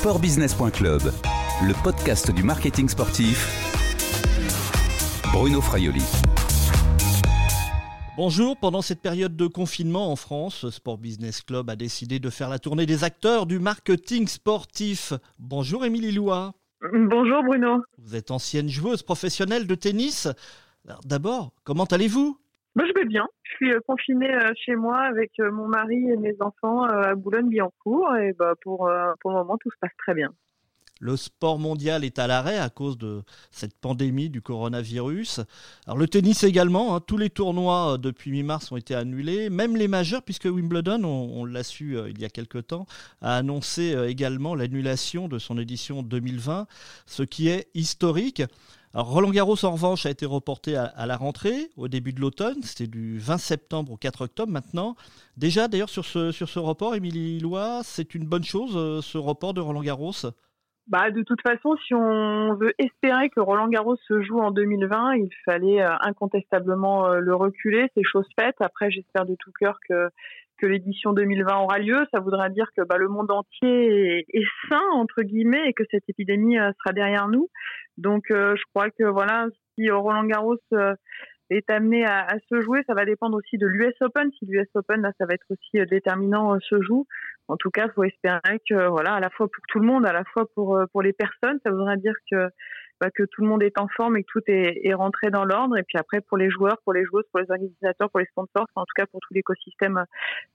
Sportbusiness.club, le podcast du marketing sportif. Bruno Fraioli. Bonjour, pendant cette période de confinement en France, Sport Business Club a décidé de faire la tournée des acteurs du marketing sportif. Bonjour Émilie Loua. Bonjour Bruno. Vous êtes ancienne joueuse professionnelle de tennis. D'abord, comment allez-vous? Bien. Je suis euh, confinée euh, chez moi avec euh, mon mari et mes enfants à Boulogne-Billancourt et bah, pour, pour le moment tout se passe très bien. Le sport mondial est à l'arrêt à cause de cette pandémie du coronavirus. Alors le tennis également, hein. tous les tournois depuis mi-mars ont été annulés, même les majeurs, puisque Wimbledon, on, l'a su il y a quelque temps, a annoncé également l'annulation de son édition 2020, ce qui est historique. Alors Roland Garros en revanche a été reporté à, la rentrée au début de l'automne, c'était du 20 septembre au 4 octobre maintenant. Déjà d'ailleurs sur ce, sur ce report, Émilie Lois, c'est une bonne chose euh, ce report de Roland Garros? Bah, de toute façon, si on veut espérer que Roland Garros se joue en 2020, il fallait euh, incontestablement euh, le reculer. C'est chose faite. Après, j'espère de tout cœur que que l'édition 2020 aura lieu. Ça voudra dire que bah, le monde entier est, sain entre guillemets et que cette épidémie sera derrière nous. Donc, je crois que voilà, si Roland Garros est amené à, se jouer. Ça va dépendre aussi de l'US Open. Si l'US Open, là, ça va être aussi euh, déterminant, se euh, joue. En tout cas, faut espérer que, voilà, à la fois pour tout le monde, à la fois pour, euh, pour les personnes, ça voudrait dire que, bah, que tout le monde est en forme et que tout est, est rentré dans l'ordre. Et puis après, pour les joueurs, pour les joueuses, pour les organisateurs, pour les sponsors, en tout cas pour tout l'écosystème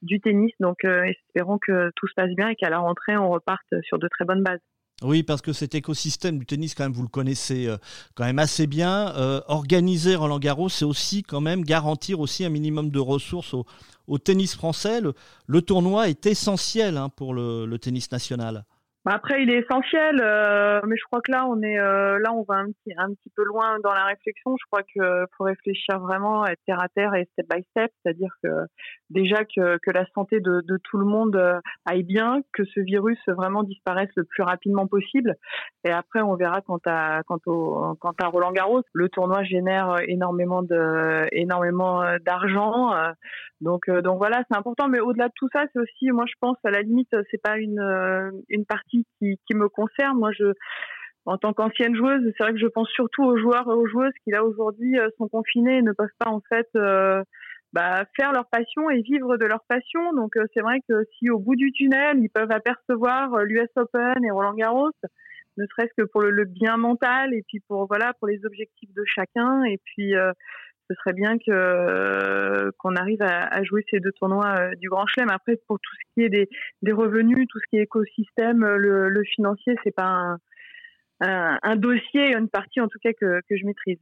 du tennis. Donc, espérons que tout se passe bien et qu'à la rentrée, on reparte sur de très bonnes bases. Oui, parce que cet écosystème du tennis, quand même, vous le connaissez euh, quand même assez bien. Euh, organiser Roland Garros, c'est aussi quand même garantir aussi un minimum de ressources au, tennis français. Le, tournoi est essentiel hein, pour le tennis national. Bah, après, il est essentiel, euh, mais je crois que là, on est euh, là, on va un petit, un petit peu loin dans la réflexion. Je crois que faut réfléchir vraiment à terre à terre et step by step, c'est-à-dire que déjà que, que la santé de, de tout le monde euh, aille bien, que ce virus vraiment disparaisse le plus rapidement possible. Et après, on verra quant à quant au quant à Roland Garros. Le tournoi génère énormément de énormément d'argent, donc donc voilà, c'est important. Mais au-delà de tout ça, c'est aussi, moi, je pense à la limite, c'est pas une une partie qui, me concerne. Moi, je, en tant qu'ancienne joueuse, c'est vrai que je pense surtout aux joueurs et aux joueuses qui là aujourd'hui euh, sont confinés et ne peuvent pas en fait euh, bah, faire leur passion et vivre de leur passion. Donc euh, c'est vrai que si au bout du tunnel ils peuvent apercevoir l'US Open et Roland Garros, ne serait-ce que pour le, bien mental et puis pour voilà pour les objectifs de chacun et puis ce serait bien que qu'on arrive à, jouer ces deux tournois euh, du Grand Chelem. Après, pour tout ce qui est des, revenus, tout ce qui est écosystème, le, le financier, c'est pas un, un, dossier, une partie en tout cas que je maîtrise.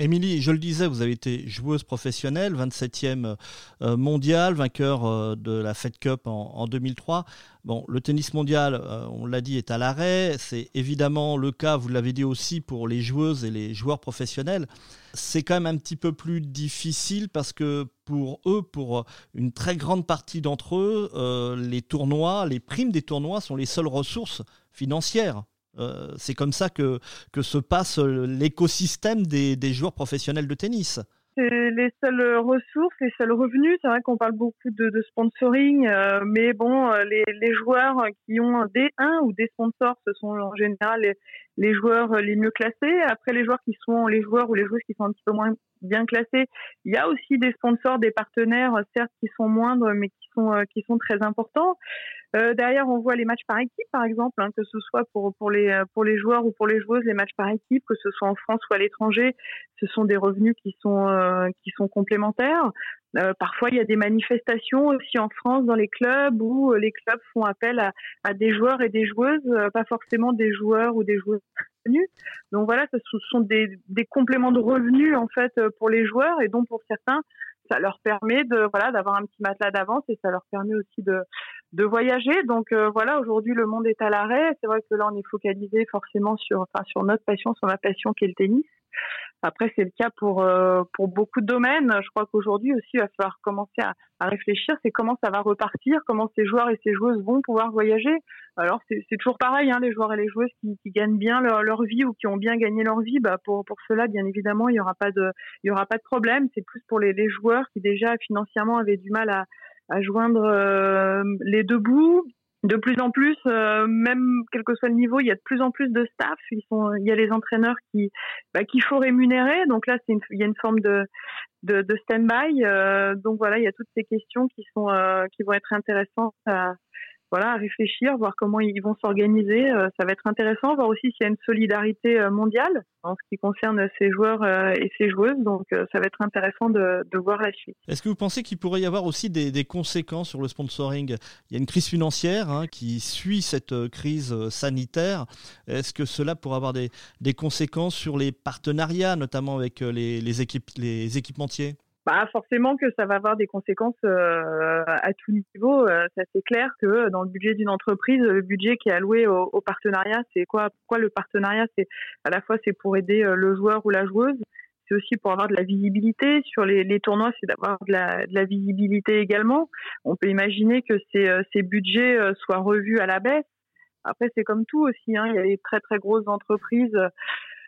Émilie, je le disais, vous avez été joueuse professionnelle, 27e euh, mondial, vainqueur euh, de la Fed Cup en, 2003. Bon, le tennis mondial, euh, on l'a dit, est à l'arrêt. C'est évidemment le cas, vous l'avez dit aussi, pour les joueuses et les joueurs professionnels. C'est quand même un petit peu plus difficile parce que pour eux, pour une très grande partie d'entre eux, les tournois, les primes des tournois sont les seules ressources financières euh, c'est comme ça que, se passe euh, l'écosystème des, joueurs professionnels de tennis c'est les seules ressources, les seuls revenus. C'est vrai qu'on parle beaucoup de, sponsoring, euh, mais bon, les, joueurs qui ont des un ou des sponsors, ce sont en général les, joueurs les mieux classés. Après, les joueurs qui sont les joueurs ou les joueuses qui sont un petit peu moins bien classés, il y a aussi des sponsors, des partenaires, certes qui sont moindres, mais qui sont très importants. Euh, derrière, on voit les matchs par équipe, par exemple, hein, que ce soit pour, pour, les, pour les joueurs ou pour les joueuses, les matchs par équipe, que ce soit en France ou à l'étranger, ce sont des revenus qui sont, euh, qui sont complémentaires. Euh, parfois, il y a des manifestations aussi en France dans les clubs où les clubs font appel à, à des joueurs et des joueuses, pas forcément des joueurs ou des joueuses revenus. Donc voilà, ce sont des, des compléments de revenus en fait pour les joueurs et donc pour certains, ça leur permet de voilà d'avoir un petit matelas d'avance et ça leur permet aussi de de voyager. Donc euh, voilà, aujourd'hui le monde est à l'arrêt. C'est vrai que là on est focalisé forcément sur enfin sur notre passion, sur ma passion qui est le tennis. Après, c'est le cas pour euh, pour beaucoup de domaines. Je crois qu'aujourd'hui aussi, il va falloir commencer à, à réfléchir. C'est comment ça va repartir, comment ces joueurs et ces joueuses vont pouvoir voyager. Alors c'est toujours pareil, hein, les joueurs et les joueuses qui, qui gagnent bien leur, leur, vie ou qui ont bien gagné leur vie. Bah pour pour cela, bien évidemment, il y aura pas de il y aura pas de problème. C'est plus pour les, les joueurs qui déjà financièrement avaient du mal à à joindre euh, les deux bouts de plus en plus, euh, même quel que soit le niveau, il y a de plus en plus de staff. Ils sont, il y a les entraîneurs qui, bah, qu'il faut rémunérer. Donc là, c'est il y a une forme de, de, de stand-by. Euh, donc voilà, il y a toutes ces questions qui sont, euh, qui vont être intéressantes à, voilà, à réfléchir, voir comment ils vont s'organiser. Euh, ça va être intéressant, voir aussi s'il y a une solidarité euh, mondiale en ce qui concerne ces joueurs euh, et ces joueuses. Donc, ça va être intéressant de, voir la suite. Est-ce que vous pensez qu'il pourrait y avoir aussi des, conséquences sur le sponsoring? Il y a une crise financière hein, qui suit cette crise sanitaire. Est-ce que cela pourrait avoir des, conséquences sur les partenariats, notamment avec les équipementiers? Bah forcément que ça va avoir des conséquences euh, à tout niveau. Euh, ça c'est clair que dans le budget d'une entreprise, le budget qui est alloué au, au partenariat, c'est quoi? Pourquoi le partenariat C'est à la fois c'est pour aider euh, le joueur ou la joueuse, c'est aussi pour avoir de la visibilité sur les, les tournois, c'est d'avoir de la, de la, visibilité également. On peut imaginer que ces, euh, ces budgets soient revus à la baisse. Après c'est comme tout aussi, hein, il y a des très très grosses entreprises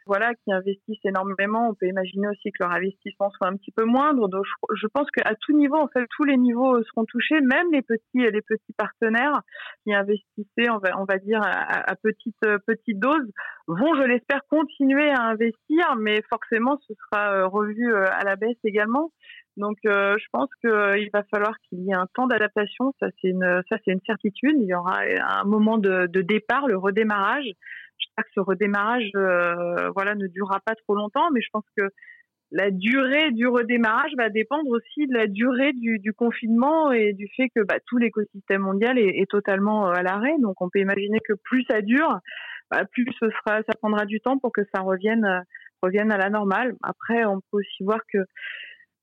voilà, qui investissent énormément. On peut imaginer aussi que leur investissement soit un petit peu moindre. Donc, je, pense qu'à tout niveau, en fait, tous les niveaux seront touchés, même les petits, les petits partenaires qui investissaient, on va, on va dire, à, petite, petite dose, vont, je l'espère, continuer à investir, mais forcément, ce sera euh, revu euh, à la baisse également. Donc, euh, je pense qu'il va falloir qu'il y ait un temps d'adaptation. Ça, c'est une, ça, c'est une certitude. Il y aura un moment de départ, le redémarrage j'espère que ce redémarrage euh, voilà ne durera pas trop longtemps mais je pense que la durée du redémarrage va dépendre aussi de la durée du, du confinement et du fait que bah, tout l'écosystème mondial est, est, totalement euh, à l'arrêt. Donc on peut imaginer que plus ça dure, bah, plus ce sera, ça prendra du temps pour que ça revienne, euh, revienne à la normale. Après, on peut aussi voir que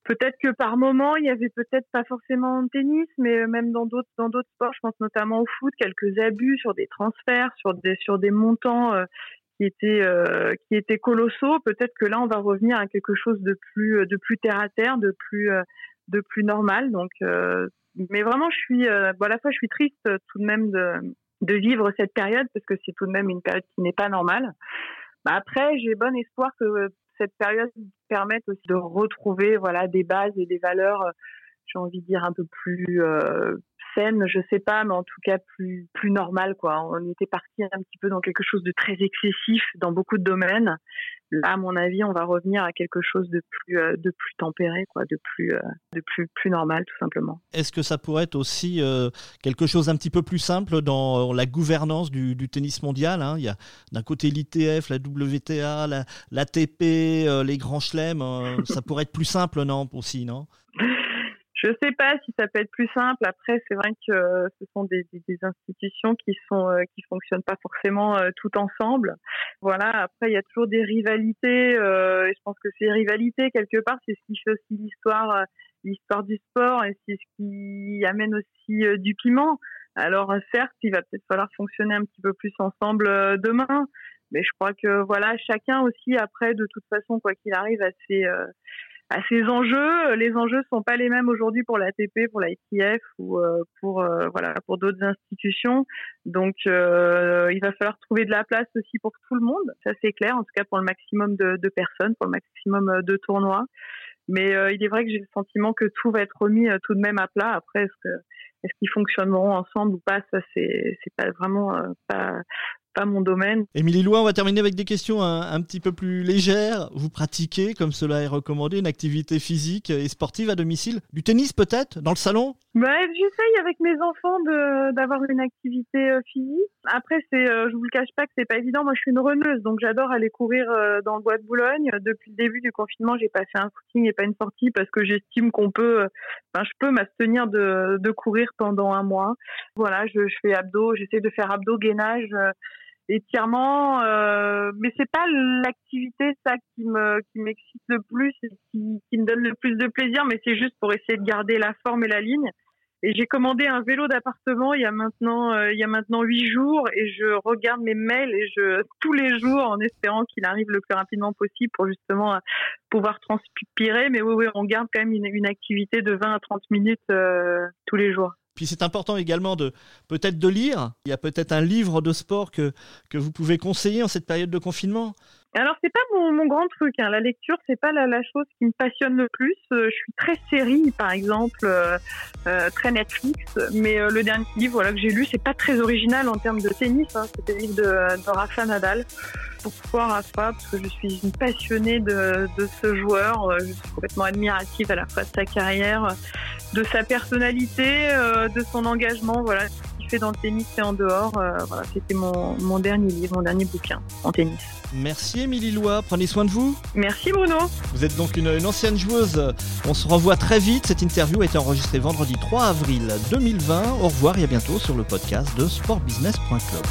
peut-être que par moment, il y avait peut-être pas forcément en tennis, mais même dans d'autres dans d'autres sports, je pense notamment au foot, quelques abus sur des transferts, sur des sur des montants euh, qui étaient euh, qui étaient colossaux. Peut-être que là, on va revenir à quelque chose de plus de plus terre à terre, de plus euh, de plus normal. Donc, mais vraiment, je suis bon, à la fois, je suis triste tout de même de de vivre cette période parce que c'est tout de même une période qui n'est pas normale. Bah après, j'ai bon espoir que cette période permet aussi de retrouver voilà des bases et des valeurs euh, j'ai envie de dire un peu plus je sais pas, mais en tout cas plus plus normal quoi. On était parti un petit peu dans quelque chose de très excessif dans beaucoup de domaines. Là, à mon avis, on va revenir à quelque chose de plus euh, de plus tempéré quoi, de plus euh, de plus plus normal tout simplement. Est-ce que ça pourrait être aussi euh, quelque chose un petit peu plus simple dans la gouvernance du, du tennis mondial hein? Il y a d'un côté l'ITF, la WTA, la l'ATP, les grands chelems. ça pourrait être plus simple, non aussi, non? je sais pas si ça peut être plus simple. Après, c'est vrai que euh, ce sont des, des, institutions qui sont euh, qui fonctionnent pas forcément euh, tout ensemble. Voilà. Après, il y a toujours des rivalités. et je pense que ces rivalités, quelque part, c'est ce qui fait aussi l'histoire l'histoire du sport et c'est ce qui amène aussi du piment. Alors certes, il va peut-être falloir fonctionner un petit peu plus ensemble demain, mais je crois que voilà, chacun aussi après, de toute façon, quoi qu'il arrive, à ses à ces enjeux. Les enjeux sont pas les mêmes aujourd'hui pour l'ATP, pour l'ITF ou euh, pour euh, voilà pour d'autres institutions. Donc euh, il va falloir trouver de la place aussi pour tout le monde. Ça c'est clair, en tout cas pour le maximum de, de personnes, pour le maximum de tournois. Mais il est vrai que j'ai le sentiment que tout va être remis tout de même à plat. Après, est-ce que est-ce qu'ils fonctionneront ensemble ou pas Ça c'est c'est pas vraiment pas mon domaine. Émilie Loin, on va terminer avec des questions un, petit peu plus légères. Vous pratiquez, comme cela est recommandé, une activité physique et sportive à domicile Du tennis peut-être? Dans le salon? Bah, J'essaye avec mes enfants d'avoir une activité euh, physique. Après, c'est, euh, je vous le cache pas que c'est pas évident. Moi, je suis une reneuse, donc j'adore aller courir euh, dans le bois de Boulogne. Depuis le début du confinement, j'ai passé un footing et pas une sortie parce que j'estime qu'on peut, enfin, je peux m'abstenir de, de courir pendant un mois. Voilà, je, je fais abdos, j'essaie de faire abdos, gainage étirement euh, mais c'est pas l'activité ça qui me qui m'excite le plus et qui, qui me donne le plus de plaisir mais c'est juste pour essayer de garder la forme et la ligne. Et j'ai commandé un vélo d'appartement il y a maintenant euh, il y a maintenant huit jours et je regarde mes mails et je tous les jours en espérant qu'il arrive le plus rapidement possible pour justement euh, pouvoir transpirer. Mais oui oui on garde quand même une, une activité de 20 à 30 minutes euh, tous les jours Puis c'est important également de peut-être de lire. Il y a peut-être un livre de sport que, que vous pouvez conseiller en cette période de confinement. Alors c'est pas mon, grand truc, hein. la lecture c'est pas la, chose qui me passionne le plus. Euh, je suis très série par exemple, euh, euh, très Netflix, mais euh, le dernier livre voilà, que j'ai lu c'est pas très original en termes de tennis, hein. c'était le livre de, de Rafa Nadal. Pourquoi Rafa Parce que je suis une passionnée de, de ce joueur, je suis complètement admirative à la fois de sa carrière, de sa personnalité, de son engagement, voilà dans le tennis et en dehors. Euh, voilà, c'était mon, mon, dernier livre, mon dernier bouquin en tennis. Merci Émilie Lois, prenez soin de vous. Merci Bruno. Vous êtes donc une, une, ancienne joueuse. On se revoit très vite. Cette interview a été enregistrée vendredi 3 avril 2020. Au revoir et à bientôt sur le podcast de sportbusiness.club.